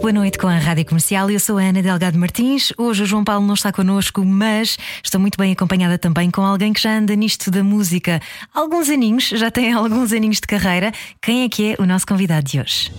Muito boa noite com a Rádio Comercial. Eu sou a Ana Delgado Martins. Hoje o João Paulo não está connosco, mas estou muito bem acompanhada também com alguém que já anda nisto da música. Alguns aninhos, já tem alguns aninhos de carreira. Quem é que é o nosso convidado de hoje?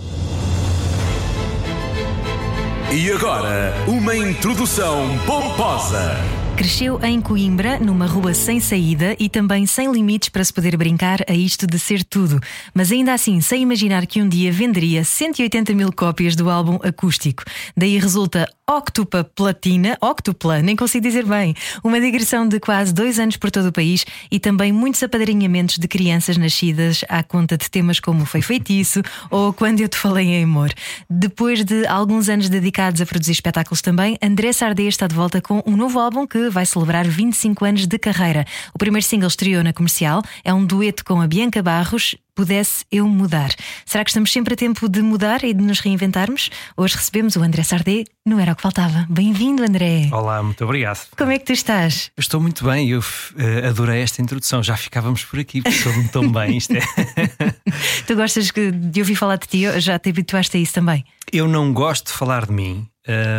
E agora, uma introdução pomposa. Cresceu em Coimbra, numa rua sem saída e também sem limites para se poder brincar a isto de ser tudo. Mas ainda assim, sem imaginar que um dia venderia 180 mil cópias do álbum acústico. Daí resulta Octupa Platina, Octupla, nem consigo dizer bem, uma digressão de quase dois anos por todo o país e também muitos apadrinhamentos de crianças nascidas à conta de temas como Foi Feitiço ou Quando Eu Te Falei em Amor. Depois de alguns anos dedicados a produzir espetáculos também, André Sardê está de volta com um novo álbum que vai celebrar 25 anos de carreira. O primeiro single estreou na comercial, é um dueto com a Bianca Barros pudesse eu mudar. Será que estamos sempre a tempo de mudar e de nos reinventarmos? Hoje recebemos o André Sardé, não era o que faltava. Bem-vindo, André. Olá, muito obrigado. Como é que tu estás? Eu estou muito bem, eu uh, adorei esta introdução. Já ficávamos por aqui, porque estou tão bem. Isto é... tu gostas de ouvir falar de ti? Já te habituaste a isso também? Eu não gosto de falar de mim.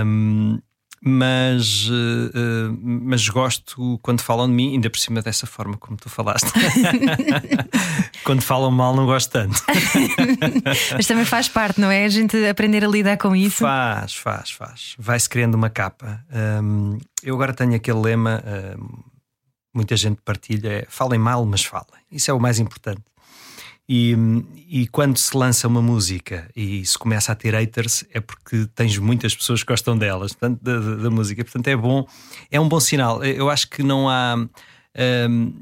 Um, mas, uh, mas gosto quando falam de mim, ainda por cima dessa forma como tu falaste. quando falam mal, não gosto tanto. mas também faz parte, não é? A gente aprender a lidar com isso. Faz, faz, faz. Vai-se criando uma capa. Um, eu agora tenho aquele lema, uh, muita gente partilha: é, falem mal, mas falem. Isso é o mais importante. E, e, quando se lança uma música e se começa a ter haters, é porque tens muitas pessoas que gostam delas, portanto, da, da, música. Portanto, é bom, é um bom sinal. Eu acho que não há. Um,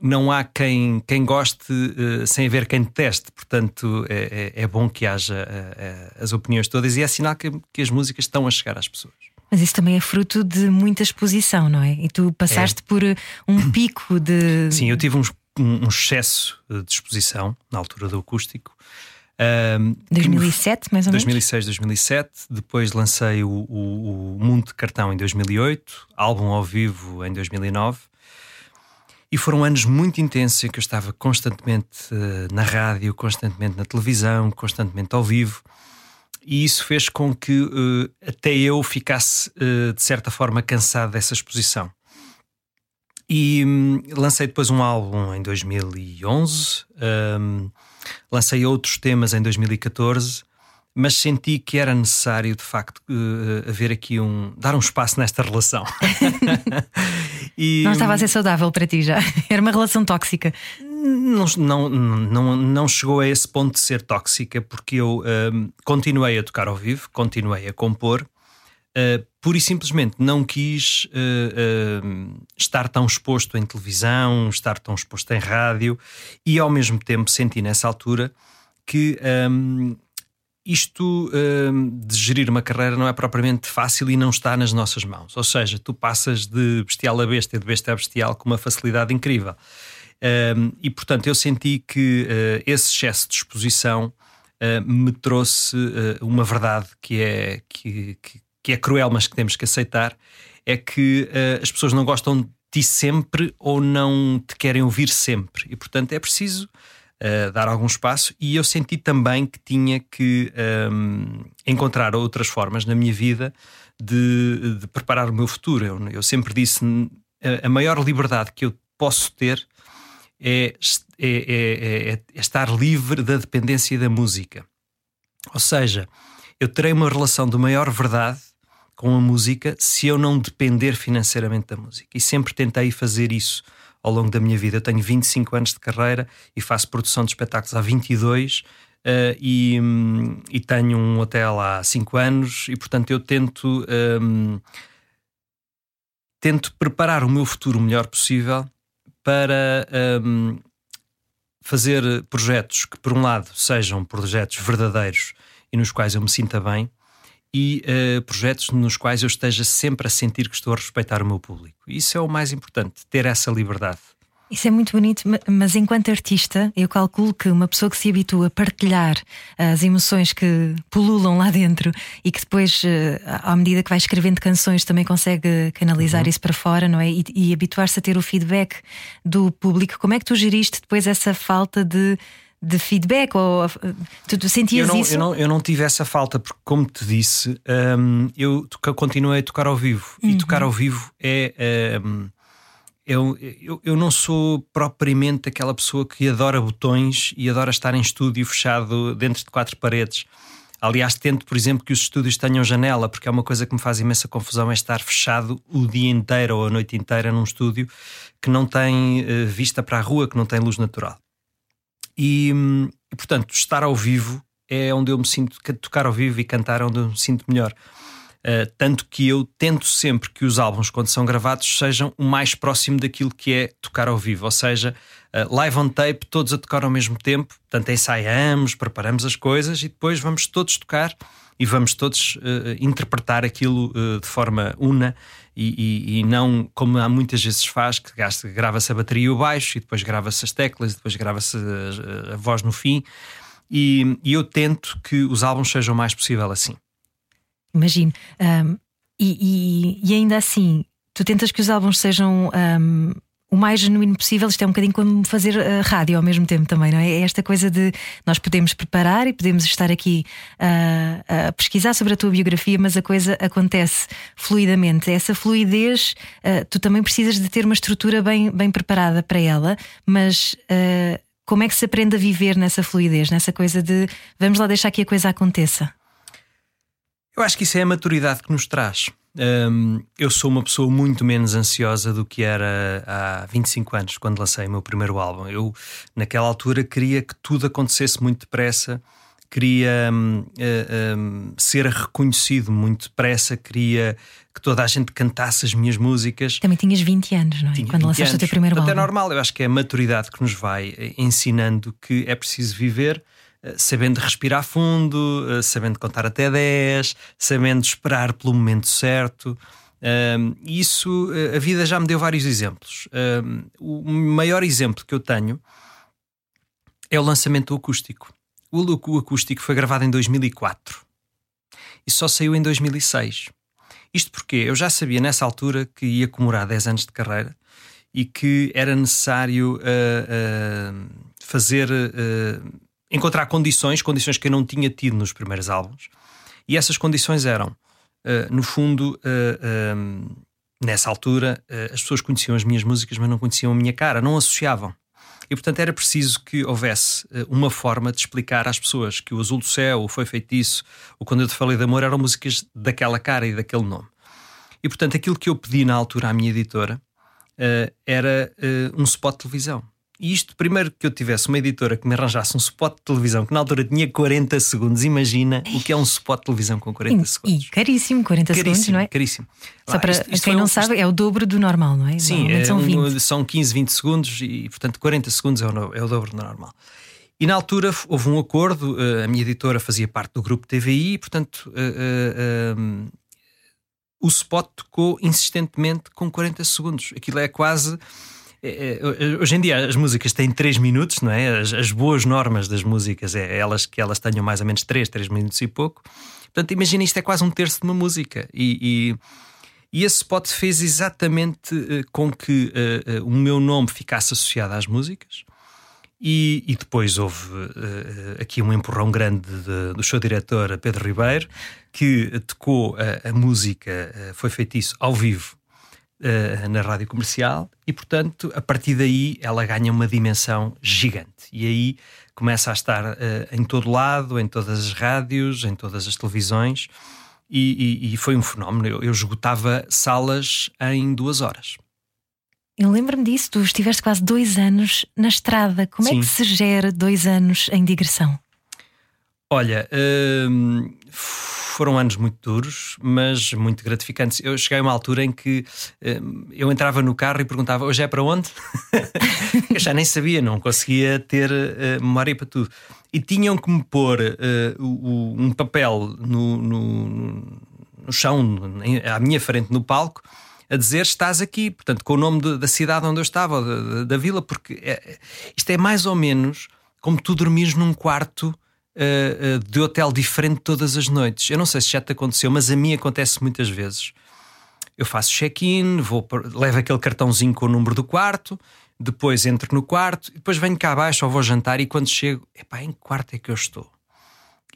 não há quem, quem goste uh, sem haver quem deteste, portanto é, é, é bom que haja uh, uh, as opiniões todas e é sinal que, que as músicas estão a chegar às pessoas. Mas isso também é fruto de muita exposição, não é? E tu passaste é. por um pico de. Sim, eu tive uns um, excesso de exposição na altura do acústico. Um, 2007, mais ou menos? 2006, 2007. Depois lancei o, o, o, Mundo de Cartão em 2008, álbum ao vivo em 2009. E foram anos muito intensos em que eu estava constantemente uh, na rádio, constantemente na televisão, constantemente ao vivo. E isso fez com que uh, até eu ficasse, uh, de certa forma, cansado dessa exposição. E hum, lancei depois um álbum em 2011, hum, lancei outros temas em 2014, mas senti que era necessário de facto uh, haver aqui um. dar um espaço nesta relação. e, não estava a ser saudável para ti já? Era uma relação tóxica? Não, não, não, não chegou a esse ponto de ser tóxica, porque eu um, continuei a tocar ao vivo, continuei a compor uh, pura e simplesmente não quis uh, uh, estar tão exposto em televisão, estar tão exposto em rádio e ao mesmo tempo senti nessa altura que um, isto um, de gerir uma carreira não é propriamente fácil e não está nas nossas mãos. Ou seja, tu passas de bestial a besta e de besta a bestial com uma facilidade incrível. Um, e portanto eu senti que uh, esse excesso de exposição me trouxe uma verdade que é que, que que é cruel, mas que temos que aceitar, é que uh, as pessoas não gostam de ti sempre ou não te querem ouvir sempre. E, portanto, é preciso uh, dar algum espaço. E eu senti também que tinha que um, eh, encontrar outras formas na minha vida de, de preparar o meu futuro. Eu, eu sempre disse: a, maior liberdade que eu posso ter é, é, é, é estar livre da dependência da música. Ou seja, eu terei uma relação de maior verdade com a música se eu não depender financeiramente da música. E sempre tentei fazer isso ao longo da minha vida. Eu tenho 25 anos de carreira e faço produção de espetáculos há 22 uh, e, um, e tenho um hotel há 5 anos e, portanto, eu tento, um, tento preparar o meu futuro o melhor possível para um, fazer projetos que, por um lado, sejam projetos verdadeiros e nos quais eu me sinta bem e uh, projetos nos quais eu esteja sempre a sentir que estou a respeitar o meu público. Isso é o mais importante, ter essa liberdade. Isso é muito bonito, mas enquanto artista, eu calculo que uma pessoa que se habitua a partilhar as emoções que pululam lá dentro e que depois, eh, à medida que vai escrevendo canções, também consegue canalizar uhum. isso para fora, não é? E, e habituar-se a ter o feedback do público. Como é que tu geriste depois essa falta de de feedback? Ou, tu, tu sentias eu não, isso? Eu não, eu não tive essa falta, porque, como te disse, um, eu continuei a tocar ao vivo. Uhum. E tocar ao vivo é. Um, eu, eu, eu não sou propriamente aquela pessoa que adora botões e adora estar em estúdio fechado dentro de quatro paredes. Aliás, tento, por exemplo, que os estúdios tenham janela, porque é uma coisa que me faz imensa confusão é estar fechado o dia inteiro ou a noite inteira num estúdio que não tem uh, vista para a rua, que não tem luz natural. E, e, portanto, estar ao vivo é onde eu me sinto, tocar ao vivo e cantar é onde eu me sinto melhor. Uh, tanto que eu tento sempre que os álbuns, quando são gravados, sejam o mais próximo daquilo que é tocar ao vivo, ou seja, uh, live on tape, todos a tocar ao mesmo tempo, portanto ensaiamos, preparamos as coisas e depois vamos todos tocar e vamos todos uh, interpretar aquilo de forma una e, e, e, não como há muitas vezes faz, que grava-se a bateria e o baixo e depois grava-se as teclas e depois grava-se a, a, voz no fim. E, e eu tento que os álbuns sejam o mais possível assim. Imagino. Um, e, ainda assim, tu tentas que os álbuns sejam um, o mais genuíno possível. Isto é um bocadinho como fazer uh, rádio ao mesmo tempo também, não é? É esta coisa de nós podemos preparar e podemos estar aqui uh, a pesquisar sobre a tua biografia, mas a coisa acontece fluidamente. Essa fluidez, uh, tu também precisas de ter uma estrutura bem, bem preparada para ela, mas. como é que se aprende a viver nessa fluidez, nessa coisa de vamos lá deixar que a coisa aconteça? Eu acho que isso é a maturidade que nos traz. Um, eu sou uma pessoa muito menos ansiosa do que era há 25 anos, quando lancei o meu primeiro álbum. Eu, naquela altura, queria que tudo acontecesse muito depressa, queria um, uh, um, ser reconhecido muito depressa, queria que toda a gente cantasse as minhas músicas. Também tinhas 20 anos, não é? Tinha quando lançaste anos. o teu primeiro Portanto, álbum. É normal, eu acho que é a maturidade que nos vai eh, ensinando que é preciso viver eh, sabendo respirar fundo, eh, sabendo contar até 10, sabendo esperar pelo momento certo. Isso, eh, a vida já me deu vários exemplos. O maior exemplo que eu tenho é o lançamento do acústico. O, o acústico foi gravado em 2004 e só saiu em 2006. Isto porque eu já sabia nessa altura que ia comemorar 10 anos de carreira e que era necessário uh, uh, fazer. Uh, encontrar condições, condições que eu não tinha tido nos primeiros álbuns. E essas condições eram, uh, no fundo, uh, nessa altura, uh, as pessoas conheciam as minhas músicas, mas não conheciam a minha cara, não associavam. E portanto era preciso que houvesse uma forma de explicar às pessoas que o Azul do Céu, o Foi Feito Isso, o Quando Eu Te Falei de Amor eram músicas daquela cara e daquele nome. E portanto aquilo que eu pedi na altura à minha editora era um spot de televisão. E isto, primeiro que eu tivesse uma editora que me arranjasse um spot de televisão que na altura tinha 40 segundos, imagina o que é um spot de televisão com 40 e, segundos. E caríssimo, 40 caríssimo, segundos, não é? Caríssimo. Só para isto, isto quem não um, sabe, é o dobro do normal, não é? Sim, é, são, 20. são 15, 20 segundos e, portanto, 40 segundos é o, é o dobro do normal. E na altura houve um acordo, eh, a minha editora fazia parte do grupo TVI, e, portanto, uh, uh, um, o spot tocou insistentemente com 40 segundos. Aquilo é quase hoje em dia as músicas têm 3 minutos, não é? As, as, boas normas das músicas é elas que elas tenham mais ou menos 3, 3 minutos e pouco. Portanto, imagina isto é quase um terço de uma música. E, e, e esse spot fez exatamente uh, com que uh, uh, o meu nome ficasse associado às músicas. E, e depois houve aqui um empurrão grande de, do show diretor Pedro Ribeiro, que tocou a, música, foi feito isso ao vivo uh, na rádio comercial e, portanto, a partir daí ela ganha uma dimensão gigante. E aí começa a estar uh, em todo lado, em todas as rádios, em todas as televisões. E, e, e foi um fenómeno. Eu, eu esgotava salas em duas horas. Eu lembro-me disso, tu estiveste quase dois anos na estrada. Como Sim. é que se gera dois anos em digressão? Olha, uh, foram anos muito duros, mas muito gratificantes. Eu cheguei a uma altura em que uh, eu entrava no carro e perguntava: hoje é para onde? eu já nem sabia, não conseguia ter uh, memória para tudo. E tinham que me pôr uh, um papel no, no, no chão, à minha frente no palco a dizer estás aqui, portanto, com o nome de, da cidade onde eu estava, da, da vila, porque é, isto é mais ou menos como tu dormires num quarto uh, uh, de hotel diferente todas as noites. Eu não sei se já te aconteceu, mas a mim acontece muitas vezes. Eu faço check-in, vou levo aquele cartãozinho com o número do quarto, depois entro no quarto, depois venho cá abaixo ou vou jantar e quando chego, epá, em que quarto é que eu estou?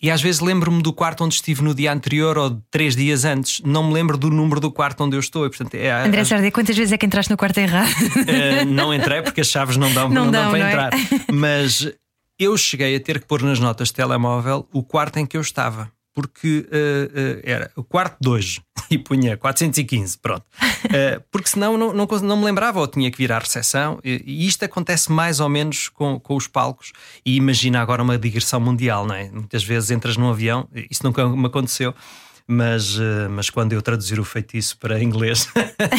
E às vezes lembro-me do quarto onde estive no dia anterior ou três dias antes. Não me lembro do número do quarto onde eu estou. E, portanto, é, André Sardia, quantas vezes é que entraste no quarto errado? Uh, não entrei porque as chaves não dão, não, não dão, dão para não é? entrar. É? Mas eu cheguei a ter que pôr nas notas de telemóvel o quarto em que eu estava porque uh, uh, era o quarto de hoje e punha 415, pronto. Uh, porque senão não, não, não, me lembrava ou tinha que vir à recepção. E, e isto acontece mais ou menos com, com os palcos. E imagina agora uma digressão mundial, não é? Muitas vezes entras num avião, isso nunca me aconteceu mas, eh, mas quando eu traduzir o feitiço para inglês,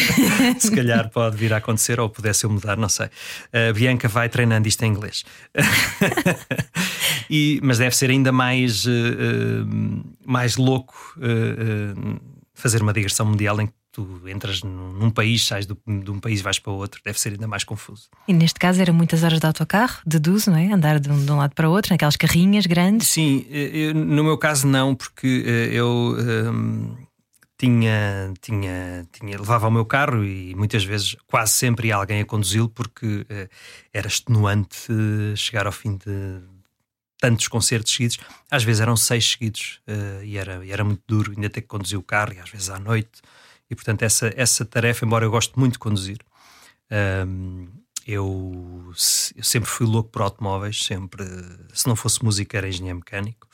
se calhar pode vir a acontecer ou pudesse eu mudar, não sei. A Bianca vai treinando isto em inglês. e, mas deve ser ainda mais, uh, mais louco uh, fazer uma digressão mundial em que tu entras num, país, sais do, de um país e vais para o outro, deve ser ainda mais confuso. E neste caso era muitas horas de autocarro, deduzo, não é? Andar de um, de um lado para o outro, naquelas carrinhas grandes? Sim, eu, no meu caso não, porque eh, eu. Um, tinha, tinha, tinha, levava o meu carro e muitas vezes, quase sempre, ia alguém a conduzi-lo porque uh, era extenuante chegar ao fim de tantos concertos seguidos. Às vezes eram seis seguidos uh, e, era, e era muito duro ainda ter que conduzir o carro e às vezes à noite. E portanto, essa, essa tarefa, embora eu goste muito de conduzir, um, eu, eu, sempre fui louco por automóveis, sempre, se não fosse música, era engenheiro mecânico.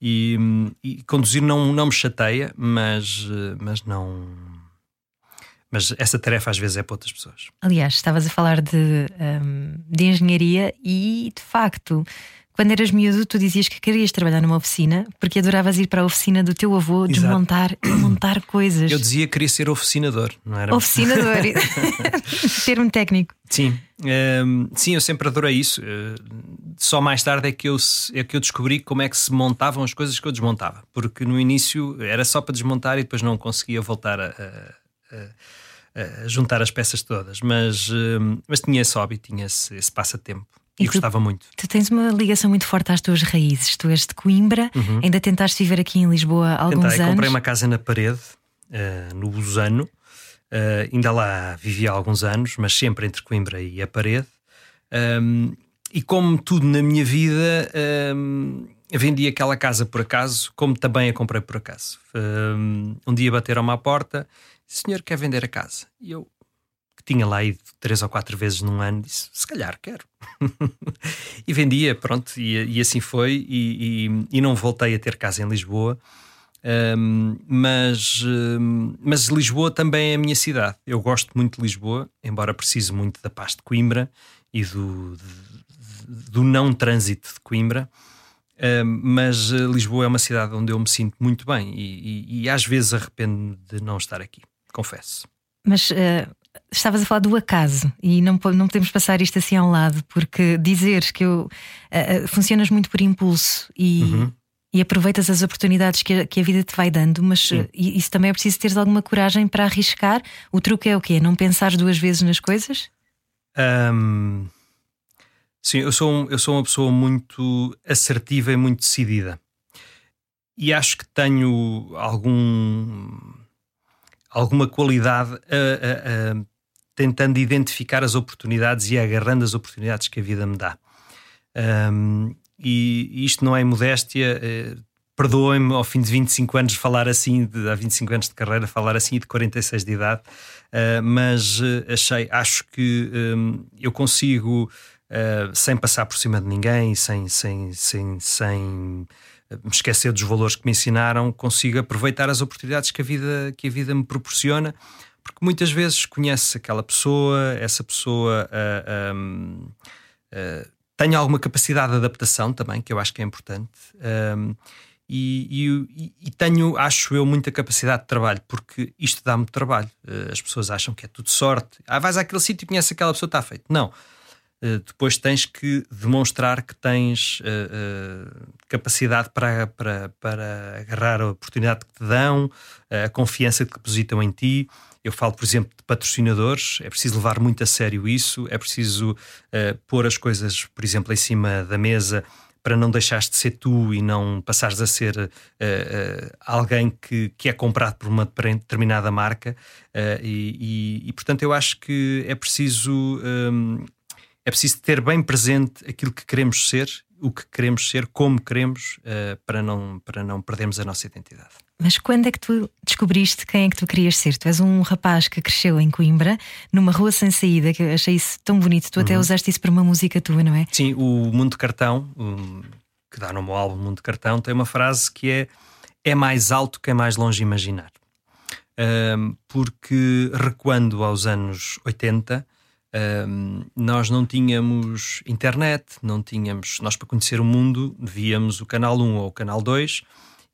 E, e conduzir não, não me chateia, mas, mas não. Mas essa tarefa às vezes é para outras pessoas. Aliás, estavas a falar de, um, de engenharia e de facto quando eras miúdo, tu dizias que querias trabalhar numa oficina porque adoravas ir para a oficina do teu avô, desmontar e montar coisas. Eu dizia que queria ser oficinador, não era? Oficinador, termo técnico. Sim, um, ehm, sim, eu sempre adorei isso. Uh, só mais tarde é que, eu, é que eu descobri como é que se montavam as coisas que eu desmontava, porque no início era só para desmontar e depois não conseguia voltar a, a, a, juntar as peças todas. Mas, uh, mas tinha esse hobby, tinha esse, esse passatempo. E, e gostava muito. Tu tens uma ligação muito forte às tuas raízes. Tu és de Coimbra, uhum. ainda tentaste viver aqui em Lisboa há alguns Tentei, anos. Comprei uma casa na parede, uh, no Busano. Uh, ainda lá vivia há alguns anos, mas sempre entre Coimbra e a parede. Um, e como tudo na minha vida, um, vendi aquela casa por acaso, como também a comprei por acaso. Um, um dia bateram-me à porta, senhor quer vender a casa? E eu, tinha lá ido três ou quatro vezes num ano, disse: se calhar quero. e vendia, pronto, e, e assim foi. E, e, e, não voltei a ter casa em Lisboa. Um, mas, mas Lisboa também é a minha cidade. Eu gosto muito de Lisboa, embora precise muito da paz de Coimbra e do, de, do não trânsito de Coimbra. Um, mas Lisboa é uma cidade onde eu me sinto muito bem e, e, e às vezes arrependo de não estar aqui, confesso. Mas uh, estavas a falar do acaso e não, não podemos passar isto assim ao lado, porque dizeres que eu, uh, funcionas muito por impulso e, uhum. e aproveitas as oportunidades que a, que a, vida te vai dando, mas uh, isso também é preciso teres alguma coragem para arriscar. O truque é o quê? Não pensares duas vezes nas coisas? Um, sim, eu sou, um, eu sou uma pessoa muito assertiva e muito decidida. E acho que tenho algum alguma qualidade a, a, a, tentando identificar as oportunidades e agarrando as oportunidades que a vida me dá. Um, e isto não é modéstia. Eh, Perdoem-me ao fim de 25 anos falar assim, de, há 25 anos de carreira, falar assim e de 46 de idade, uh, mas uh, achei, acho que um, eu consigo, uh, sem passar por cima de ninguém, sem, sem, sem, sem me esquecer dos valores que me ensinaram, consigo aproveitar as oportunidades que a vida, que a vida me proporciona porque muitas vezes conhece aquela pessoa, essa pessoa uh, um, uh, tem alguma capacidade de adaptação também, que eu acho que é importante. Um, e, e, e, tenho, acho eu, muita capacidade de trabalho, porque isto dá-me trabalho. Uh, as pessoas acham que é tudo sorte. Ah, vais àquele sítio e conheces aquela pessoa, está feito. Não. Uh, depois tens que demonstrar que tens uh, capacidade para, para, para agarrar a oportunidade que te dão, a confiança que depositam em ti Eu falo, por exemplo, de patrocinadores, é preciso levar muito a sério isso, é preciso uh, pôr as coisas, por exemplo, em cima da mesa para não deixares de ser tu e não passares a ser uh, uh, alguém que, que é comprado por uma determinada marca. Uh, e, e, e, portanto, eu acho que é preciso, um, é preciso ter bem presente aquilo que queremos ser, o que queremos ser, como queremos, para, não, para não perdermos a nossa identidade. Mas quando é que tu descobriste quem é que tu querias ser? Tu és um rapaz que cresceu em Coimbra, numa rua sem saída, que eu achei isso tão bonito. Tu uhum. até usaste isso para uma música tua, não é? Sim, o Mundo de Cartão, que dá no meu álbum Mundo de Cartão, tem uma frase que é: É mais alto que é mais longe imaginar. Um, porque recuando aos anos 80, um, nós não tínhamos internet, não tínhamos. Nós, para conhecer o mundo, víamos o canal 1 ou o canal 2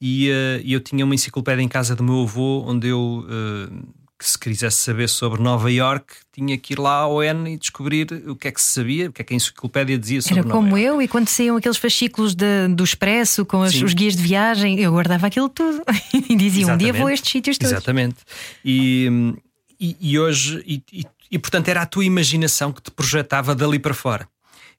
e, uh, eu tinha uma enciclopédia em casa do meu avô onde eu, uh, que se quisesse saber sobre Nova York, tinha que ir lá ao N e descobrir o que é que se sabia, o que é que a enciclopédia dizia sobre Era como eu, e quando saíam aqueles fascículos de, do Expresso com as, os guias de viagem, eu guardava aquilo tudo e dizia: Exatamente. um dia vou a estes sítios todos. Exatamente. E, e, e hoje, e, e, e portanto, era a tua imaginação que te projetava dali para fora.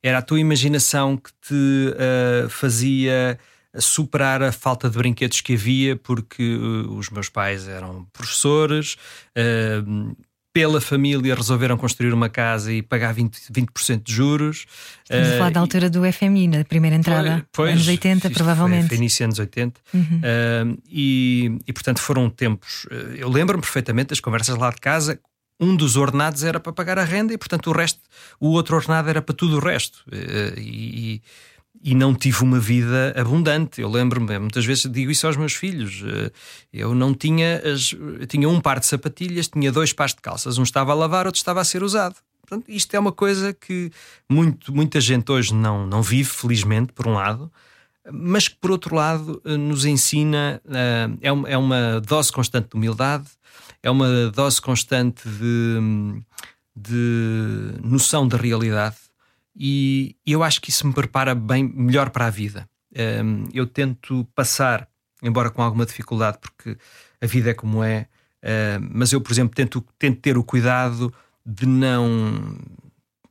Era a tua imaginação que te uh, fazia superar a falta de brinquedos que havia, porque uh, os meus pais eram professores, uh, pela família resolveram construir uma casa e pagar 20%, 20 de juros. Estamos a falar da altura do FMI, na primeira entrada, pois, anos 80, provavelmente. Foi, início anos 80. Uhum. Uh, e, e, portanto, foram tempos. Eu lembro-me perfeitamente das conversas lá de casa. Um dos ordenados era para pagar a renda e, portanto, o resto, o outro ordenado era para tudo o resto. Uh, e, e não tive uma vida abundante. Eu lembro-me, muitas vezes digo isso aos meus filhos. Eh, eu não tinha, as, eu tinha um par de sapatilhas, tinha dois pares de calças, um estava a lavar, outro estava a ser usado. Portanto, isto é uma coisa que muito, muita gente hoje não, não vive, felizmente, por um lado, mas que por outro lado eh, nos ensina, eh, é uma, é uma dose constante de humildade, é uma dose constante de, de noção da realidade e eu acho que isso me prepara bem melhor para a vida. Um, eu tento passar, embora com alguma dificuldade, porque a vida é como é, uh, mas eu, por exemplo, tento, tento ter o cuidado de não,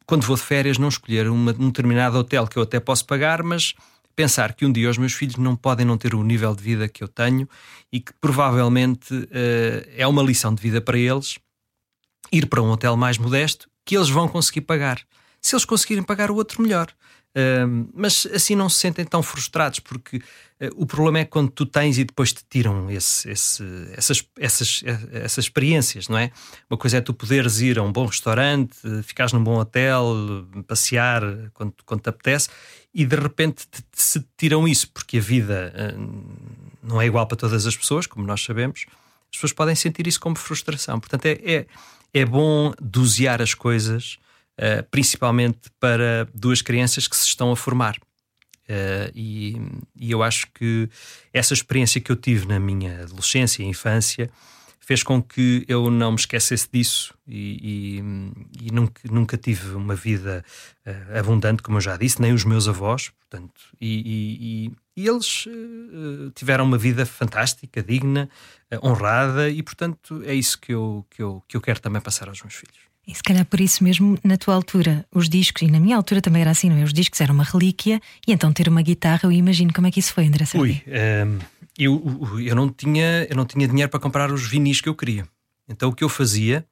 quando vou de férias, não escolher uma, um determinado hotel que eu até posso pagar, mas pensar que um dia os meus filhos não podem não ter o nível de vida que eu tenho e que provavelmente uh, é uma lição de vida para eles ir para um hotel mais modesto que eles vão conseguir pagar se eles conseguirem pagar o outro, melhor. Uh, mas assim não se sentem tão frustrados, porque uh, o problema é quando tu tens e depois te tiram esse, esse, essas, essas, essas experiências, não é? Uma coisa é tu poderes ir a um bom restaurante, ficares num bom hotel, passear quando, quando te apetece, e de repente te, te, se tiram isso, porque a vida uh, não é igual para todas as pessoas, como nós sabemos, as pessoas podem sentir isso como frustração. Portanto, é, é, é bom dosear as coisas principalmente para duas crianças que se estão a formar. Uh, e, e, eu acho que essa experiência que eu tive na minha adolescência e infância fez com que eu não me esquecesse disso e, e, e nunca, nunca, tive uma vida uh, abundante, como eu já disse, nem os meus avós, portanto, e, eles uh, tiveram uma vida fantástica, digna, honrada, e portanto é isso que eu, que, eu, que eu quero também passar aos meus filhos. E se calhar por isso mesmo, na tua altura, os discos, e na minha altura também era assim, não é? Os discos eram uma relíquia, e então ter uma guitarra, eu imagino como é que isso foi, André Ui, um, ehm, eu, eu, não tinha, eu não tinha dinheiro para comprar os vinis que eu queria. Então o que eu fazia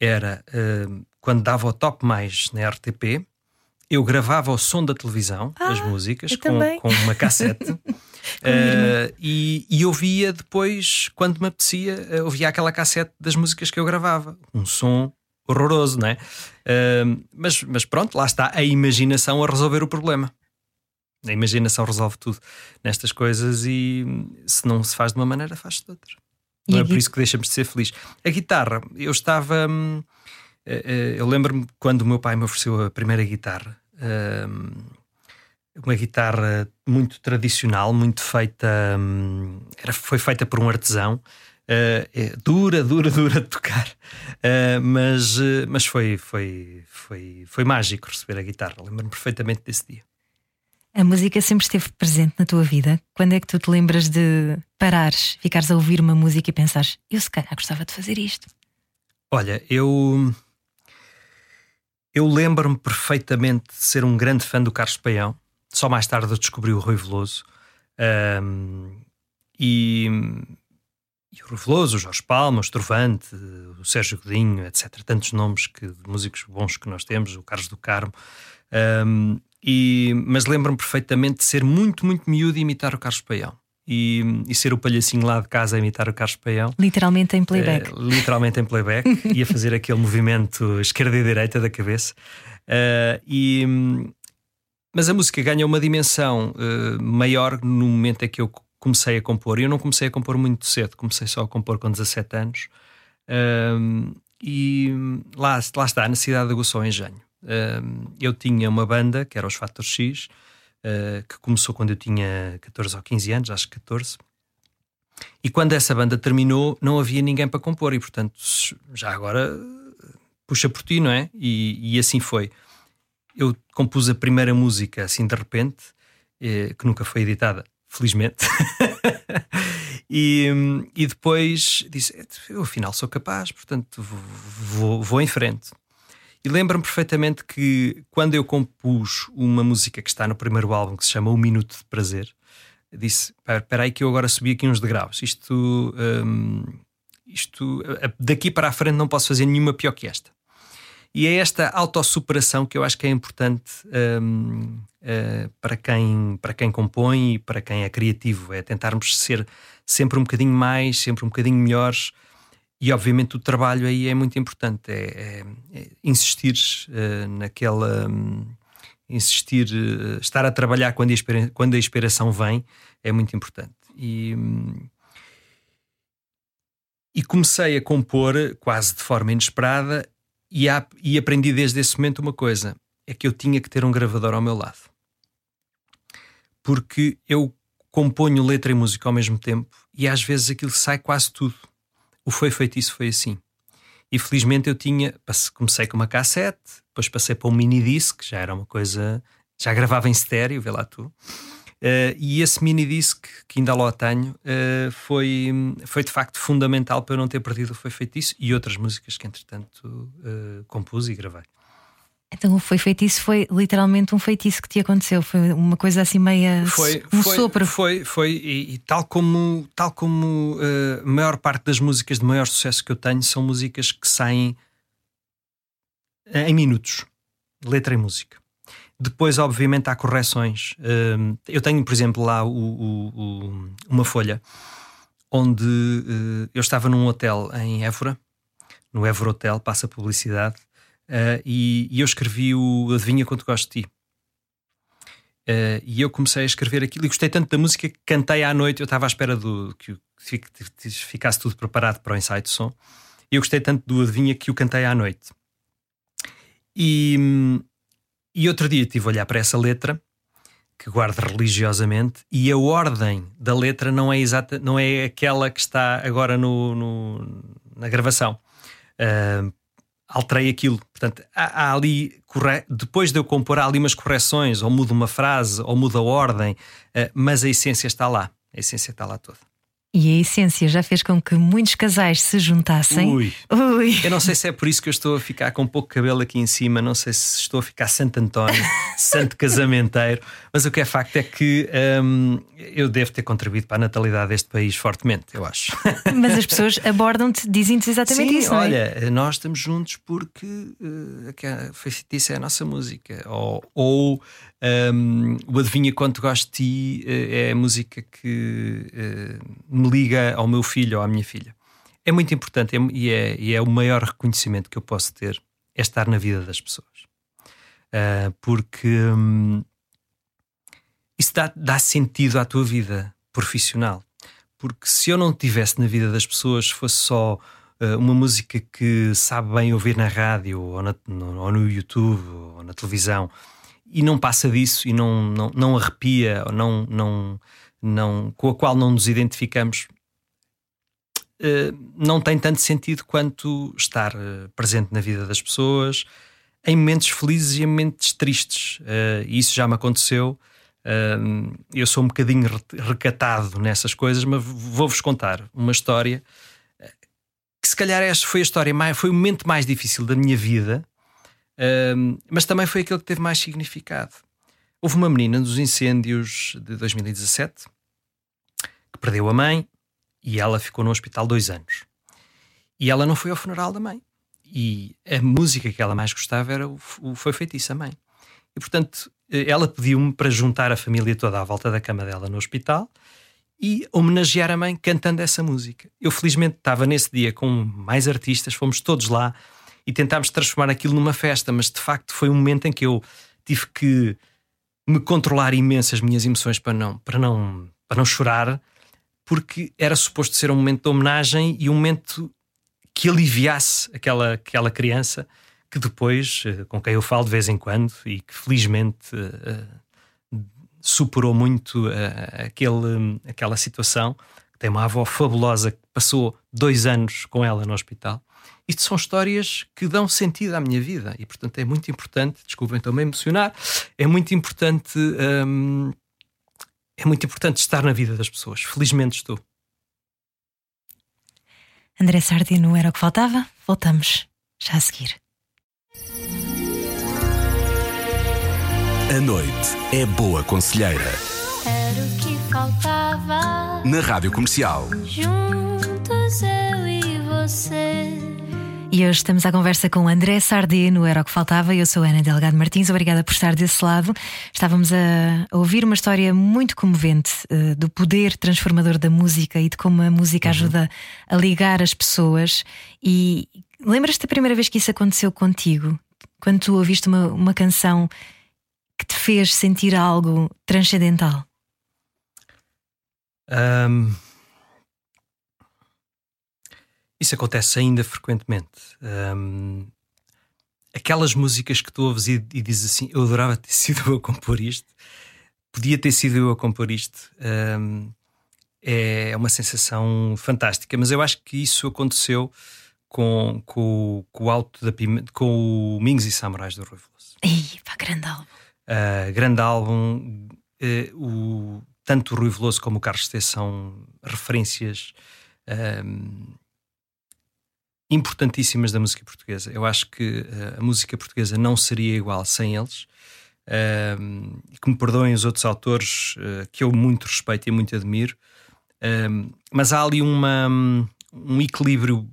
era, uh, quando dava o top mais na RTP, eu gravava o som da televisão, ah, as músicas, com, com, uma cassete. uh, e, e ouvia depois, quando me apetecia, ouvia aquela cassete das músicas que eu gravava. Um som horroroso, não é? Uh, mas, mas pronto, lá está a imaginação a resolver o problema. A imaginação resolve tudo nestas coisas e se não se faz de uma maneira, faz-se de outra. não é por isso que deixamos de ser feliz. A guitarra, eu estava. Hum, eh, eh, eu lembro-me quando o meu pai me ofereceu a primeira guitarra. Hum, uma guitarra muito tradicional, muito feita. Hum, era, foi feita por um artesão Uh, é dura, dura, dura de tocar, uh, mas, uh, mas foi, foi, foi, foi mágico receber a guitarra. Lembro-me perfeitamente desse dia. A música sempre esteve presente na tua vida? Quando é que tu te lembras de parares, ficares a ouvir uma música e pensares, eu se calhar gostava de fazer isto? Olha, eu. Eu lembro-me perfeitamente de ser um grande fã do Carlos Paião. Só mais tarde eu descobri o Rui Veloso. Um, e, e, o Rui Veloso, o Jorge Palma, o Estrovante, o Sérgio Godinho, etc. Tantos nomes que, de músicos bons que nós temos, o Carlos do Carmo. Um, e, mas lembro-me perfeitamente de ser muito, muito miúdo e imitar o Carlos Paião e, e, ser o palhacinho lá de casa a imitar o Carlos Paião. Literalmente em playback. Uh, literalmente em playback e a fazer aquele movimento esquerda e direita da cabeça. Uh, e, mas a música ganha uma dimensão uh, maior no momento em que eu comecei a compor. E eu não comecei a compor muito cedo, comecei só a compor com 17 anos. e lá, lá está, na cidade de Aguçou Engenho. eu tinha uma banda que era os Fator X uh, que começou quando eu tinha 14 ou 15 anos, acho que 14. E quando essa banda terminou, não havia ninguém para compor, e portanto, já agora puxa por ti, não é? E, e assim foi. Eu compus a primeira música assim de repente, eh, que nunca foi editada, felizmente. e, e depois disse: eu afinal sou capaz, portanto vou, vou, em frente. E lembro-me perfeitamente que quando eu compus uma música que está no primeiro álbum, que se chama Um Minuto de Prazer, disse: Espera aí, que eu agora subi aqui uns degraus. Isto, hum, isto, daqui para a frente, não posso fazer nenhuma pior que esta. E é esta autossuperação que eu acho que é importante hum, para, quem, para quem compõe e para quem é criativo. É tentarmos ser sempre um bocadinho mais, sempre um bocadinho melhores e obviamente o trabalho aí é muito importante, é, é, é insistir uh, naquela. Um, insistir, uh, estar a trabalhar quando a, quando a inspiração vem é muito importante. E, um, e comecei a compor quase de forma inesperada e, e aprendi desde esse momento uma coisa: é que eu tinha que ter um gravador ao meu lado. Porque eu componho letra e música ao mesmo tempo e às vezes aquilo sai quase tudo o Foi Feito Isso foi assim. E felizmente eu tinha, comecei com uma cassete, depois passei para um mini disc, já era uma coisa, já gravava em estéreo, vê lá tu. Uh, e esse mini disc, que ainda lá tenho, uh, foi, foi de facto fundamental para eu não ter perdido o Foi Feito Isso e outras músicas que entretanto uh, compus e gravei. Então foi feitiço, foi literalmente um feitiço que te aconteceu, foi uma coisa assim meia foi, um foi, sopro. Foi, foi, e, e, tal como, tal como uh, a maior parte das músicas de maior sucesso que eu tenho são músicas que saem em minutos, letra e música. Depois, obviamente, há correções. Uh, eu tenho, por exemplo, lá o, o, o, uma folha onde uh, eu estava num hotel em Évora, no Évora Hotel, passa publicidade Uh, e, e, eu escrevi o Adivinha Quanto Gosto de Ti. Uh, e eu comecei a escrever aquilo e gostei tanto da música que cantei à noite. Eu estava à espera do, que, que ficasse tudo preparado para o ensaio de som. E eu gostei tanto do Adivinha que o cantei à noite. E, e outro dia estive a olhar para essa letra que guardo religiosamente e a ordem da letra não é exata, não é aquela que está agora no, no na gravação. Uh, alterei aquilo. Portanto, há, há ali, corre... depois de eu compor, há ali umas correções, ou mudo uma frase, ou muda a ordem, uh, mas a essência está lá. A essência está lá toda. E a essência já fez com que muitos casais se juntassem. Ui. Ui. Eu não sei se é por isso que eu estou a ficar com pouco cabelo aqui em cima, não sei se estou a ficar Santo António, santo casamenteiro, mas o que é facto é que hum, eu devo ter contribuído para a natalidade deste país fortemente, eu acho. Mas as pessoas abordam-te, dizem-te exatamente Sim, isso. Olha, é? nós estamos juntos porque uh, isso é a nossa música. Ou, ou um, o Adivinha Quanto Gosto de Ti eh, é a música que uh, me liga ao meu filho ou à minha filha. É muito importante é, e, é, e, é, o maior reconhecimento que eu posso ter é estar na vida das pessoas. Uh, porque um, isso dá, dá sentido à tua vida profissional. Porque se eu não estivesse na vida das pessoas, fosse só uh, uma música que sabe bem ouvir na rádio ou, na, ou no YouTube ou na televisão e não passa disso e não, não, não arrepia ou não, não, não, com a qual não nos identificamos, uh, não tem tanto sentido quanto estar uh, presente na vida das pessoas em momentos felizes e em momentos tristes. Uh, isso já me aconteceu. eu sou um bocadinho recatado nessas coisas, mas vou-vos contar uma história que se calhar esta foi a história mais, foi o momento mais difícil da minha vida, mas também foi aquele que teve mais significado. Houve uma menina nos incêndios de 2017 que perdeu a mãe e ela ficou no hospital dois anos. E ela não foi ao funeral da mãe. E a música que ela mais gostava era o, o Foi Feitiça Mãe. E portanto, eh, ela pediu-me para juntar a família toda à volta da cama dela no hospital e homenagear a mãe cantando essa música. Eu felizmente estava nesse dia com mais artistas, fomos todos lá e tentámos transformar aquilo numa festa, mas de facto foi um momento em que eu tive que me controlar imenso as minhas emoções para não, para não, para não chorar, porque era suposto ser um momento de homenagem e um momento que aliviasse aquela, aquela criança que depois, eh, com quem eu falo de vez em quando e que felizmente uh, superou muito uh, aquele, aquela situação. Tem uma avó fabulosa que passou dois anos com ela no hospital. Isto são histórias que dão sentido à minha vida e, portanto, é muito importante. Desculpem, estou-me a emocionar. É muito importante. Um, é muito importante estar na vida das pessoas. Felizmente estou. André Sardino era o que faltava. Voltamos já a seguir. A noite é boa conselheira. Era o que faltava. Na Rádio Comercial. Juntos eu e você. E hoje estamos à conversa com André Sardino, era o que faltava. Eu sou Ana Delgado Martins, obrigada por estar desse lado. Estávamos a, ouvir uma história muito comovente uh, do poder transformador da música e de como a música uhum. ajuda a ligar as pessoas. E lembras-te da primeira vez que isso aconteceu contigo? Quando tu ouviste uma, uma canção que te fez sentir algo transcendental? Um, isso acontece ainda frequentemente. Um, aquelas músicas que tu ouves e, e dizes assim: Eu adorava ter sido eu a compor isto, podia ter sido eu a compor isto. Um, é uma sensação fantástica, mas eu acho que isso aconteceu com, com, com o Alto da Pimenta, com o Mingos e Samurais do Rui Veloso. Ih, pá, grande álbum. Uh, grande álbum. Uh, o, tanto o Rui Veloso como o Carlos T são referências importantíssimas da música portuguesa. Eu acho que uh, a música portuguesa não seria igual sem eles. Uh, que me perdoem os outros autores uh, que eu muito respeito e muito admiro, mas há ali uma, um equilíbrio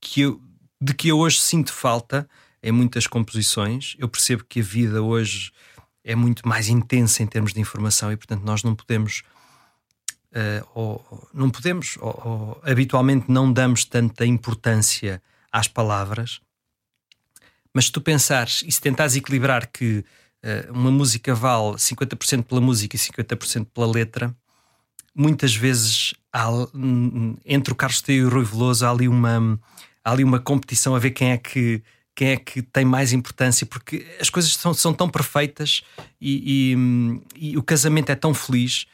que eu, de que eu hoje sinto falta em muitas composições. Eu percebo que a vida hoje é muito mais intensa em termos de informação e, portanto, nós não podemos. Uh, ou, não podemos, ou, ou, habitualmente não damos tanta importância às palavras, mas se tu pensares e se tentares equilibrar que uh, uma música vale 50% pela música e 50% pela letra, muitas vezes há, entre o Carlos Teu e o Rui Veloso há ali uma, há ali uma competição a ver quem é que quem é que tem mais importância, porque as coisas são, são tão perfeitas e, e, e, o casamento é tão feliz.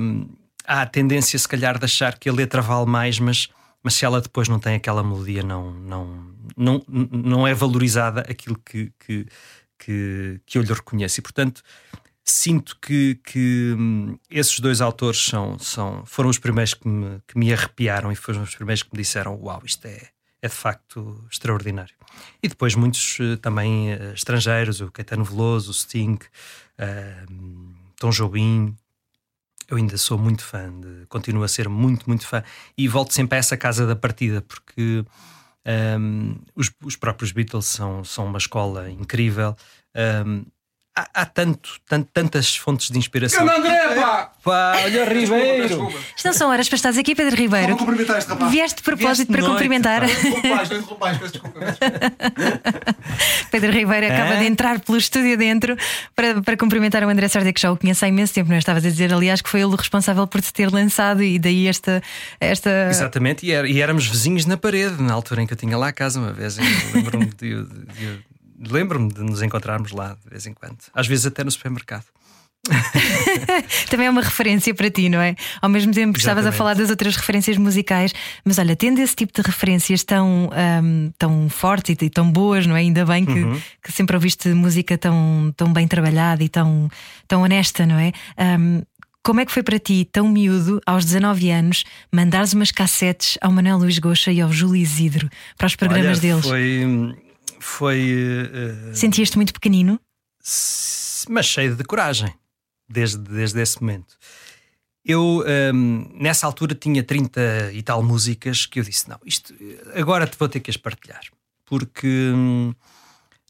Um, há a tendência, se calhar, de achar que a letra vale mais, mas, mas se ela depois não tem aquela melodia, não, não, não, não é valorizada aquilo que, que, que, que eu lhe reconheço. E, portanto, sinto que, que hum, esses dois autores são, são, foram os primeiros que me, que me arrepiaram e foram os primeiros que me disseram: Uau, isto é é de facto extraordinário. E depois muitos uh, também uh, estrangeiros, o Caetano Veloso, o Sting, uh, Tom Jobim. Eu ainda sou muito fã, de, continuo a ser muito, muito fã. E volto sempre a essa casa da partida, porque um, os, os, próprios Beatles são, são uma escola incrível. Um, há, há tanto, tanto, tantas fontes de inspiração. Cana André, pá! Pá, olha Ribeiro! Isto não são horas para estares aqui, Pedro Ribeiro. Vou cumprimentar este rapaz. Vieste de propósito Vieste para noite, cumprimentar. não interrompais, peço desculpa. Pedro Ribeiro acaba Hã? de entrar pelo estúdio dentro para, para cumprimentar o André Sardia, que já o conhece há imenso tempo, não é? Estavas a dizer, aliás, que foi ele o responsável por te ter lançado e daí esta. esta... Exatamente, e, era- e éramos vizinhos na parede, na altura em que eu tinha lá a casa uma vez. Eu Lembro-me de, de- lembro-me de nos encontrarmos lá de vez em quando, às vezes até no supermercado. Também é uma referência para ti, não é? Ao mesmo tempo estavas a falar das outras referências musicais, mas olha, tendo esse tipo de referências tão, ahm, tão fortes e tão boas, não é? Ainda bem que, Uhum. que sempre ouviste música tão, tão bem trabalhada e tão, tão honesta, não é? Ahm, como é que foi para ti, tão miúdo, aos 19 anos, mandares umas cassetes ao Manuel Luís Goxa e ao Júlio Isidro para os programas Olha, deles? Foi. Foi uh, Sentias-te muito pequenino? mas cheio de coragem, desde, desde esse momento. Eu, um, nessa altura, tinha 30 e tal músicas que eu disse: não, isto agora te vou ter que as partilhar, porque hum,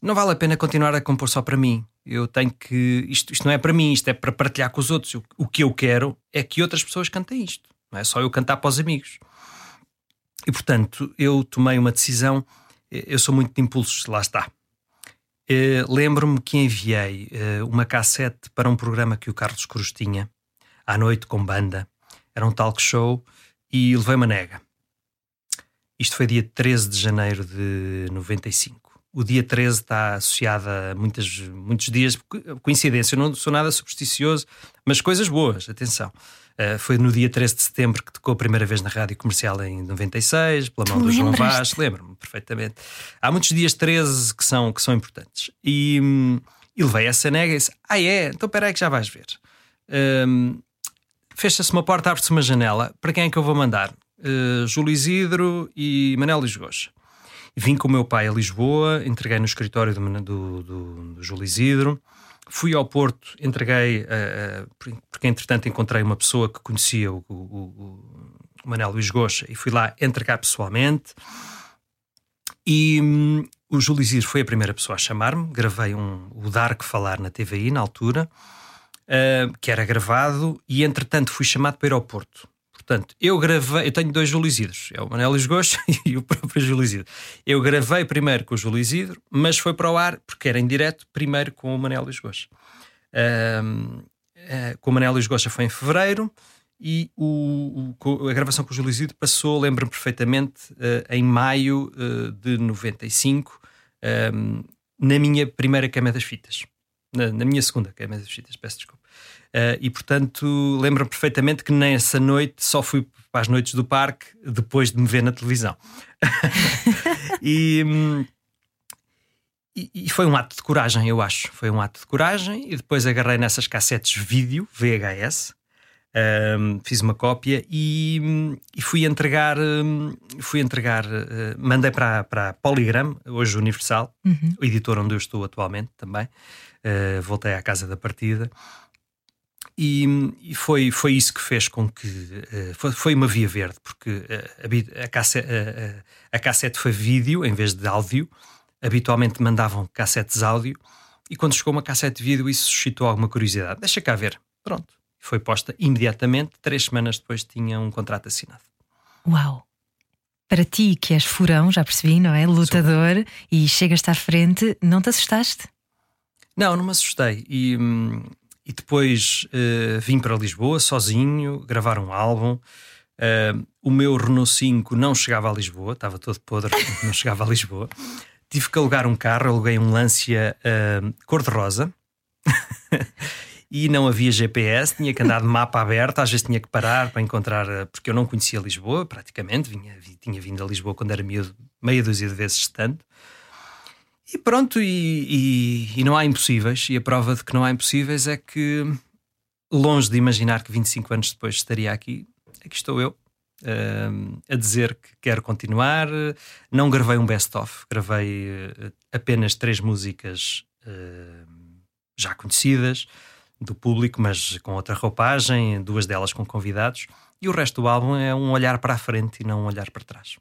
não vale a pena continuar a compor só para mim. Eu tenho que. Isto, isto não é para mim, isto é para partilhar com os outros. O, o que eu quero é que outras pessoas cantem isto, não é só eu cantar para os amigos. E portanto, eu tomei uma decisão. Eu sou muito de impulsos, lá está. Uh, Lembro-me que enviei uh, uma cassete para um programa que o Carlos Cruz tinha à noite com banda. Era um talk show e levei uma nega. Isto foi dia 13 de janeiro de 95. O dia 13 está associado a muitas, muitos dias, coincidência, eu não sou nada supersticioso, mas coisas boas, atenção. Uh, foi no dia 13 de setembro que tocou a primeira vez na rádio comercial em 96, pela mão Tu do João? Vaz, lembro-me perfeitamente. Há muitos dias 13 que são, que são importantes. E, hum, e levei essa nega e disse: Ah, é? Então espera aí que já vais ver. Hum, Fecha-se uma porta, abre-se uma janela. Para quem é que eu vou mandar? Uh, Júlio Isidro e Manel Lisgocha. Vim com o meu pai a Lisboa, entreguei no escritório do, do, do, do Júlio Isidro. Fui ao Porto, entreguei, uh, uh, porque entretanto encontrei uma pessoa que conhecia o, o, o, o Manel Luís Goxa e fui lá entregar pessoalmente. E hum, o Júlio Isidro foi a primeira pessoa a chamar-me. Gravei um, o Dark Falar na TVI na altura, uh, que era gravado, e entretanto fui chamado para ir ao Porto. Portanto, eu gravei, eu tenho dois Júlio Isidros, é o Manel Luís Goxa e o próprio Júlio Isidro. Eu gravei primeiro com o Júlio Isidro, mas foi para o ar, porque era em direto, primeiro com o Manel Luís Goxa. Um, uh, com o Manel Luís Goxa foi em fevereiro e o, o, a gravação com o Júlio Isidro passou, lembro-me perfeitamente, uh, em maio uh, de 95, um, na minha primeira cama das fitas. Na, na minha segunda cama das fitas, peço desculpa. Uh, e portanto, lembro-me perfeitamente que nessa noite só fui para as noites do parque depois de me ver na televisão. hum, e, e, foi um ato de coragem, eu acho. Foi um ato de coragem. E depois agarrei nessas cassetes vídeo, VHS, um, fiz uma cópia e, e fui entregar. Fui entregar uh, mandei para, para a Polygram, hoje Universal, Uhum. o editor onde eu estou atualmente também. Uh, voltei à casa da partida. E, e foi, foi isso que fez com que. Uh, foi, foi uma via verde, porque a, a, cassete, uh, a cassete foi vídeo em vez de áudio. Habitualmente mandavam cassetes áudio. E quando chegou uma cassete de vídeo, isso suscitou alguma curiosidade. Deixa cá ver. Pronto. Foi posta imediatamente. Três semanas depois tinha um contrato assinado. Uau! Para ti, que és furão, já percebi, não é? Lutador e chegas-te à frente, não te assustaste? Não, não me assustei. E, hum, e depois uh, vim para Lisboa sozinho, gravar um álbum. Uh, o meu Renault 5 não chegava a Lisboa, estava todo podre, não chegava a Lisboa. Tive que alugar um carro, aluguei um Lancia uh, cor-de-rosa. e não havia GPS, tinha que andar de mapa aberto, às vezes tinha que parar para encontrar, eh, porque eu não conhecia Lisboa, praticamente, vinha, tinha vindo a Lisboa quando era miúdo, meia dúzia de vezes estando. E pronto, e, e, e, não há impossíveis, e a prova de que não há impossíveis é que, longe de imaginar que 25 anos depois estaria aqui, aqui estou eu. Uh, a dizer que quero continuar. Não gravei um best-of, gravei uh, apenas três músicas uh, já conhecidas do público, mas com outra roupagem, duas delas com convidados, e o resto do álbum é um olhar para a frente e não um olhar para trás.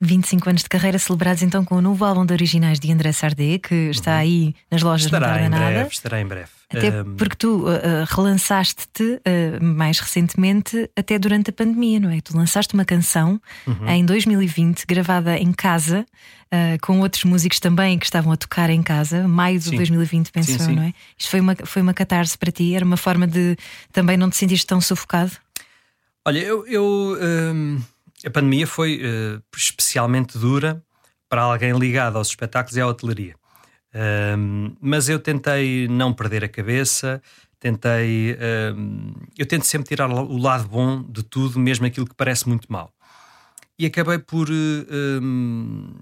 25 anos de carreira celebrados então com o novo álbum de originais de André Sardé, que está aí nas lojas estará em nada. breve, estará em breve. Até Um, porque tu uh, uh, relançaste-te uh, mais recentemente, até durante a pandemia, não é? Tu lançaste uma canção Uhum. em 2020, gravada em casa, uh, com outros músicos também que estavam a tocar em casa, maio de Sim. 2020, penso Sim, sim. não é? Isto foi uma, foi uma catarse para ti, era uma forma de também não te sentires tão sufocado. Olha, eu, eu, hum, a pandemia foi uh, especialmente dura para alguém ligado aos espetáculos e à hotelaria. Mas eu tentei não perder a cabeça, tentei. eu tento sempre tirar o lado bom de tudo, mesmo aquilo que parece muito mal. E acabei por uh, hum,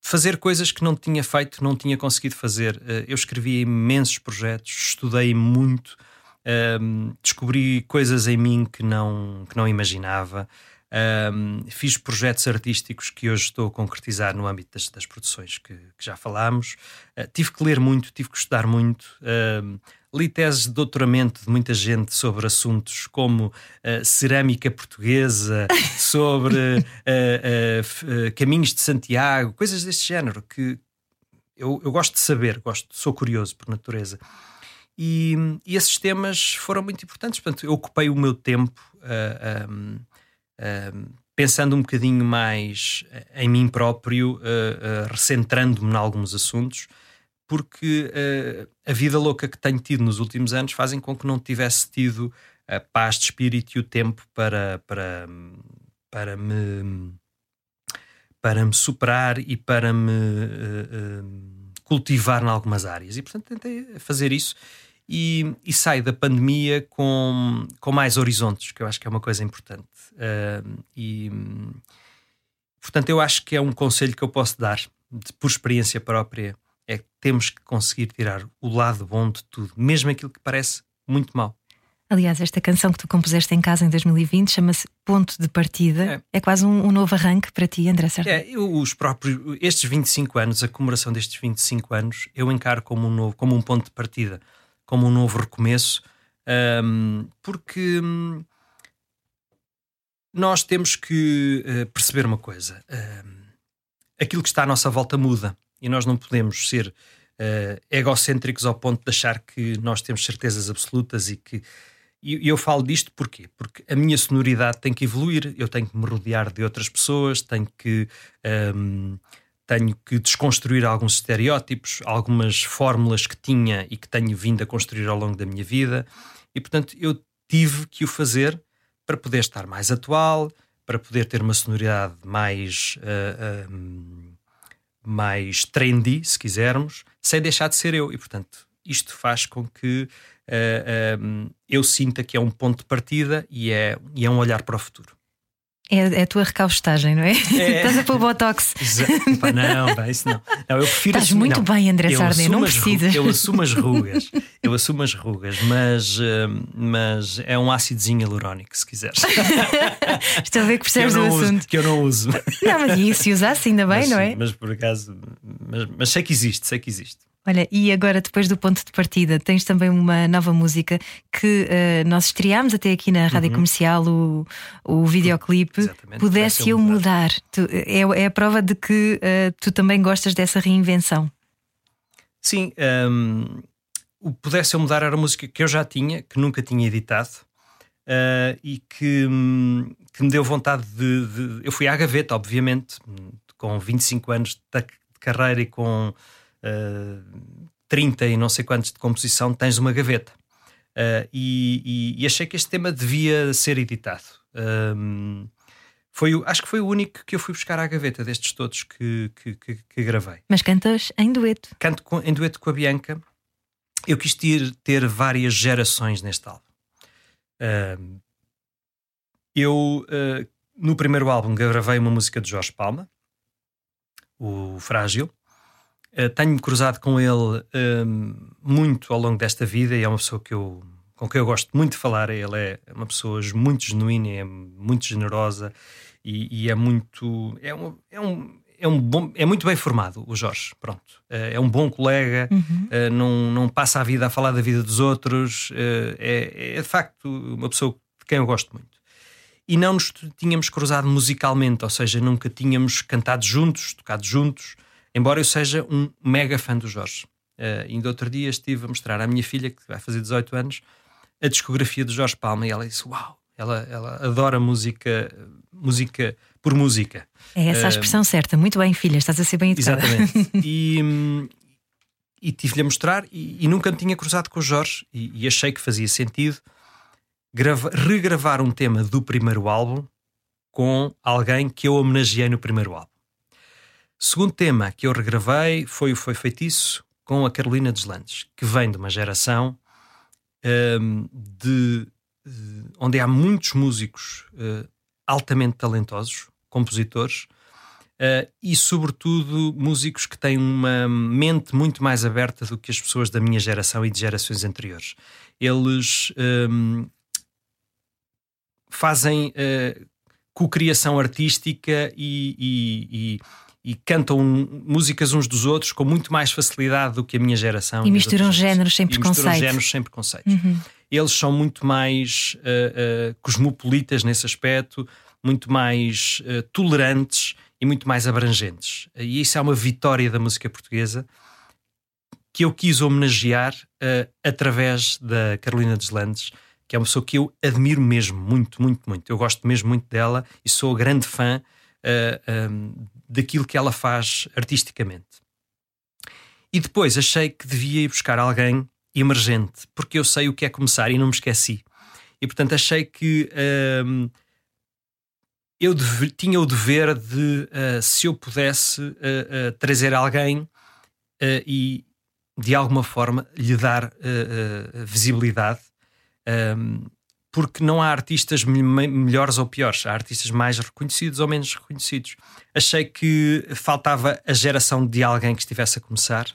fazer coisas que não tinha feito, não tinha conseguido fazer. Uh, eu escrevi imensos projetos, estudei muito, Um, descobri coisas em mim que não, que não imaginava. Um, fiz projetos artísticos que hoje estou a concretizar no âmbito das, das produções que, que, já falámos. Uh, tive que ler muito, tive que estudar muito. Uh, li teses de doutoramento de muita gente sobre assuntos como uh, cerâmica portuguesa, sobre caminhos de Santiago, coisas deste género que eu, eu, gosto de saber, gosto, sou curioso por natureza. E, e esses temas foram muito importantes. Portanto, eu ocupei o meu tempo. Um, pensando um bocadinho mais em mim próprio, uh, uh, recentrando-me em alguns assuntos, porque uh, a vida louca que tenho tido nos últimos anos fazem com que não tivesse tido a paz de espírito e o tempo para, para, para me para me superar e para me cultivar em algumas áreas. E portanto tentei fazer isso e, e sai da pandemia com, com mais horizontes, que eu acho que é uma coisa importante. Uh, e portanto, eu acho que é um conselho que eu posso dar, de, por experiência própria, é que temos que conseguir tirar o lado bom de tudo, mesmo aquilo que parece muito mal. Aliás, esta canção que tu compuseste em casa em 2020 chama-se Ponto de Partida. É, é quase um, um, novo arranque para ti, André Certo? É, eu, os próprios, estes 25 anos, a comemoração destes 25 anos, eu encaro como um, novo, como um ponto de partida como um novo recomeço, um, porque hum, nós temos que uh, perceber uma coisa: aquilo que está à nossa volta muda e nós não podemos ser uh, egocêntricos ao ponto de achar que nós temos certezas absolutas e que. E eu falo disto porquê? Porque a minha sonoridade tem que evoluir, eu tenho que me rodear de outras pessoas, tenho que. Um, tenho que desconstruir alguns estereótipos, algumas fórmulas que tinha e que tenho vindo a construir ao longo da minha vida, e portanto eu tive que o fazer para poder estar mais atual, para poder ter uma sonoridade mais, uh, uh, mais trendy, se quisermos, sem deixar de ser eu. E portanto isto faz com que uh, eu sinta que é um ponto de partida e é, e é um olhar para o futuro. É, é a tua recaustagem, não é? é. Estás a pôr botox. Não, bem, isso não. não eu prefiro Estás muito não, bem, André Sardé, não precisas. Eu assumo as rugas, eu assumo as rugas, mas, uh, mas é um ácidozinho hialurónico, se quiseres. Estou a ver que percebes o assunto. Uso, que eu não uso. Não, mas e se usasse, ainda bem, mas, não é? Mas por acaso, mas, mas sei que existe, sei que existe. Olha, e agora, depois do ponto de partida, tens também uma nova música que uh, nós estreámos até aqui na rádio uhum. comercial, o, o videoclipe. Exatamente, Pudesse eu mudar. mudar. Tu, é, é, a prova de que uh, tu também gostas dessa reinvenção. Sim, um, o Pudesse eu mudar era a música que eu já tinha, que nunca tinha editado. Uh, e que, um, que, me deu vontade de, de, Eu fui à gaveta, obviamente, com 25 anos de carreira e com uh, eh, 30 e não sei quantos de composição, tens uma gaveta. Uh, e, e, e, achei que este tema devia ser editado. Um, foi, acho que foi o único que eu fui buscar à gaveta destes todos que, que, que, que gravei. Mas cantas em dueto? Canto com, em dueto com a Bianca. Eu quis ter, ter várias gerações neste álbum. Uh, eu, uh, no primeiro álbum, gravei uma música de Jorge Palma, o Frágil. Uh, Tenho-me cruzado com ele uh, muito ao longo desta vida e é uma pessoa que eu, com quem eu gosto muito de falar. Ele é uma pessoa muito genuína, é muito generosa e, e é muito. É um, é um, é um bom, é muito bem formado o Jorge, pronto. Uh, é um bom colega, uhum. uh, não, não passa a vida a falar da vida dos outros, é, é de facto uma pessoa de quem eu gosto muito. E não nos tínhamos cruzado musicalmente, ou seja, nunca tínhamos cantado juntos, tocado juntos, Embora eu seja um mega fã do Jorge. Uh, ainda outro dia estive a mostrar à minha filha, que vai fazer 18 anos, a discografia do Jorge Palma e ela disse: Uau, ela, ela adora música, música por música. É essa a eh, expressão uh, certa. Muito bem, filha, estás a ser bem educada. Exatamente. e, e tive-lhe a mostrar e, e, nunca me tinha cruzado com o Jorge e, e achei que fazia sentido grava, regravar um tema do primeiro álbum com alguém que eu homenageei no primeiro álbum. Segundo tema que eu regravei foi o Foi Feitiço com a Carolina Deslandes, que vem de uma geração um, de, de, onde há muitos músicos uh, altamente talentosos, compositores, Uh, e, sobretudo, músicos que têm uma mente muito mais aberta do que as pessoas da minha geração e de gerações anteriores. Eles um, fazem uh, cocriação artística e, e, e, e, cantam músicas uns dos outros com muito mais facilidade do que a minha geração. E misturam géneros sem preconceito. Misturam géneros sem preconceitos. Uhum. Eles são muito mais uh, cosmopolitas nesse aspecto, muito mais tolerantes e muito mais abrangentes. E isso é uma vitória da música portuguesa que eu quis homenagear uh, através da Carolina Deslandes, que é uma pessoa que eu admiro mesmo, muito, muito, muito. Eu gosto mesmo muito dela e sou grande fã uh, um, daquilo que ela faz artisticamente. E depois achei que devia ir buscar alguém emergente, porque eu sei o que é começar e não me esqueci. E portanto achei que uh, eu tinha o dever de, uh, se eu pudesse, uh, uh, trazer alguém e, de alguma forma, lhe dar visibilidade, um, porque não há artistas me melhores ou piores, há artistas mais reconhecidos ou menos reconhecidos. Achei que faltava a geração de alguém que estivesse a começar.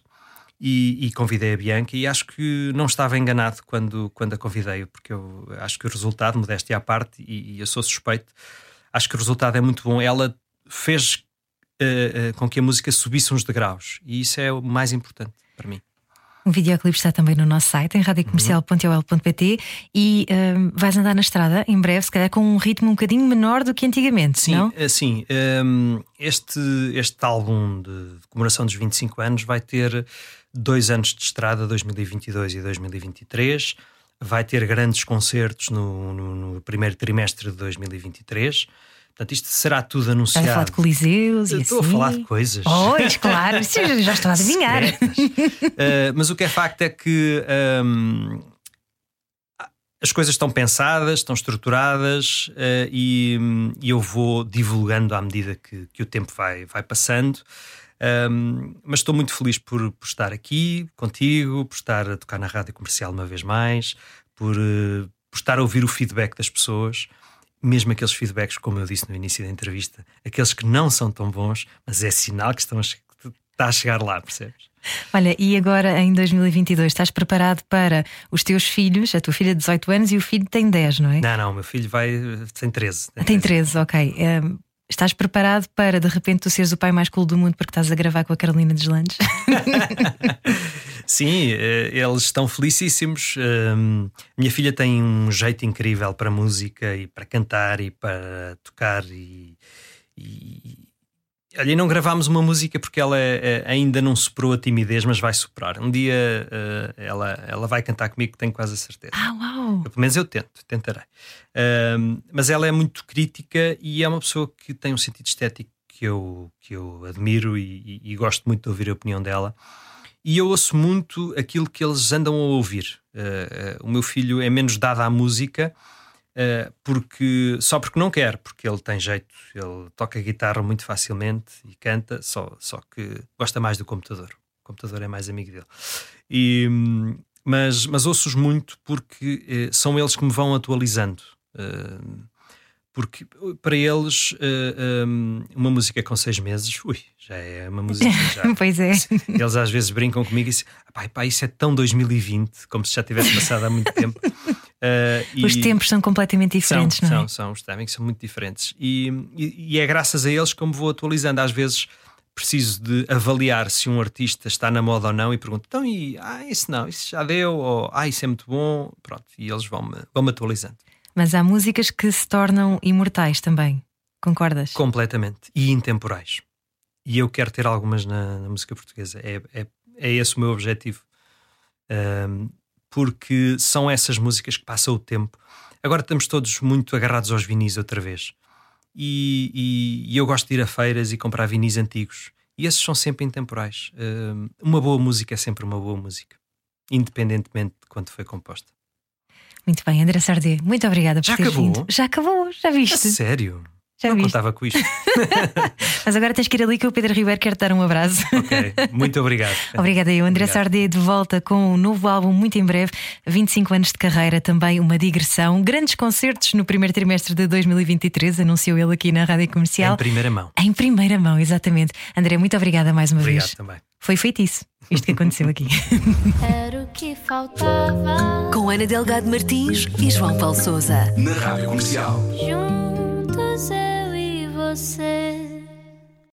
E, e, convidei a Bianca e acho que não estava enganado quando, quando a convidei, porque eu acho que o resultado, modéstia à parte, e, e eu sou suspeito, acho que o resultado é muito bom. Ela fez uh, uh, com que a música subisse uns degraus e isso é o mais importante para mim. O videoclipe está também no nosso site, em radiocomercial.ol.pt e uh, vais andar na estrada em breve, se calhar com um ritmo um bocadinho menor do que antigamente, sim, não? Sim, um, este, este álbum de comemoração dos 25 anos vai ter dois anos de estrada, 2022 e 2023 vai ter grandes concertos no, no, no primeiro trimestre de 2023. Portanto, isto será tudo anunciado. Estás a falar de coliseus e Estou assim. a falar de coisas. Pois, claro, já estou a adivinhar. uh, mas o que é facto é que um, as coisas estão pensadas, estão estruturadas uh, e, e, eu vou divulgando à medida que, que o tempo vai, vai passando. Um, mas estou muito feliz por, por, estar aqui contigo, por estar a tocar na rádio comercial uma vez mais, por, uh, por estar a ouvir o feedback das pessoas, mesmo aqueles feedbacks, como eu disse no início da entrevista, aqueles que não são tão bons, mas é sinal que estão a, está a chegar lá, percebes? Olha, e agora em 2022 estás preparado para os teus filhos? A tua filha de 18 anos e o filho tem 10, não é? Não, não, o meu filho vai tem 13. Tem 13, tem 13 ok. Um, Estás preparado para de repente tu seres o pai mais cool do mundo porque estás a gravar com a Carolina Deslandes? Sim, eh, eles estão felicíssimos. Minha filha tem um jeito incrível para música e para cantar e para tocar e, e Olha, não gravámos uma música porque ela é, ainda não superou a timidez, mas vai superar. Um dia uh, ela, ela vai cantar comigo, tenho quase a certeza. Ah, uau! pelo menos eu tento, tentarei. Uh, mas ela é muito crítica e é uma pessoa que tem um sentido estético que eu, que eu admiro e, e, e gosto muito de ouvir a opinião dela. E eu ouço muito aquilo que eles andam a ouvir. Uh, o meu filho é menos dado à música Uh, porque só porque não quer, porque ele tem jeito, ele toca guitarra muito facilmente e canta, só, só que gosta mais do computador. O computador é mais amigo dele. E, mas, mas ouço-os muito porque uh, são eles que me vão atualizando. Uh, porque para eles um, uma música com seis meses, ui, já é uma música. Já. pois é. Eles às vezes brincam comigo e dizem: pai, pai, isso é tão 2020, como se já tivesse passado há muito tempo. Uh, os tempos são completamente diferentes, são, não é? São, são, os timings são muito diferentes. E, e, e, é graças a eles como vou atualizando. Às vezes preciso de avaliar se um artista está na moda ou não e pergunto: então, e, ah, isso não, isso já deu, ou ah, isso é muito bom. Pronto, e eles vão-me vão atualizando. Mas há músicas que se tornam imortais também, concordas? Completamente. E intemporais. E eu quero ter algumas na, na música portuguesa. É, é, é esse o meu objetivo. Um, porque são essas músicas que passam o tempo. Agora estamos todos muito agarrados aos vinis outra vez. E, e, e eu gosto de ir a feiras e comprar vinis antigos. E esses são sempre intemporais. Um, uma boa música é sempre uma boa música, independentemente de quando foi composta. Muito bem, André Sardê, muito obrigada por já teres acabou? vindo. Já acabou, já viste? Sério? Já Não viste? contava com isto. Mas agora tens que ir ali que o Pedro Ribeiro quer te dar um abraço. ok, muito obrigado. Obrigada eu, André Obrigado. Sardé, de volta com um novo álbum muito em breve, 25 anos de carreira, também uma digressão, grandes concertos no primeiro trimestre de 2023, anunciou ele aqui na Rádio Comercial. Em primeira mão. Em primeira mão, exatamente. André, muito obrigada mais uma Obrigado vez. também. Foi feitiço, isto que aconteceu aqui. Era o que faltava. Com Ana Delgado Martins e João Paulo Souza. Na Rádio Comercial. Juntos eu e você.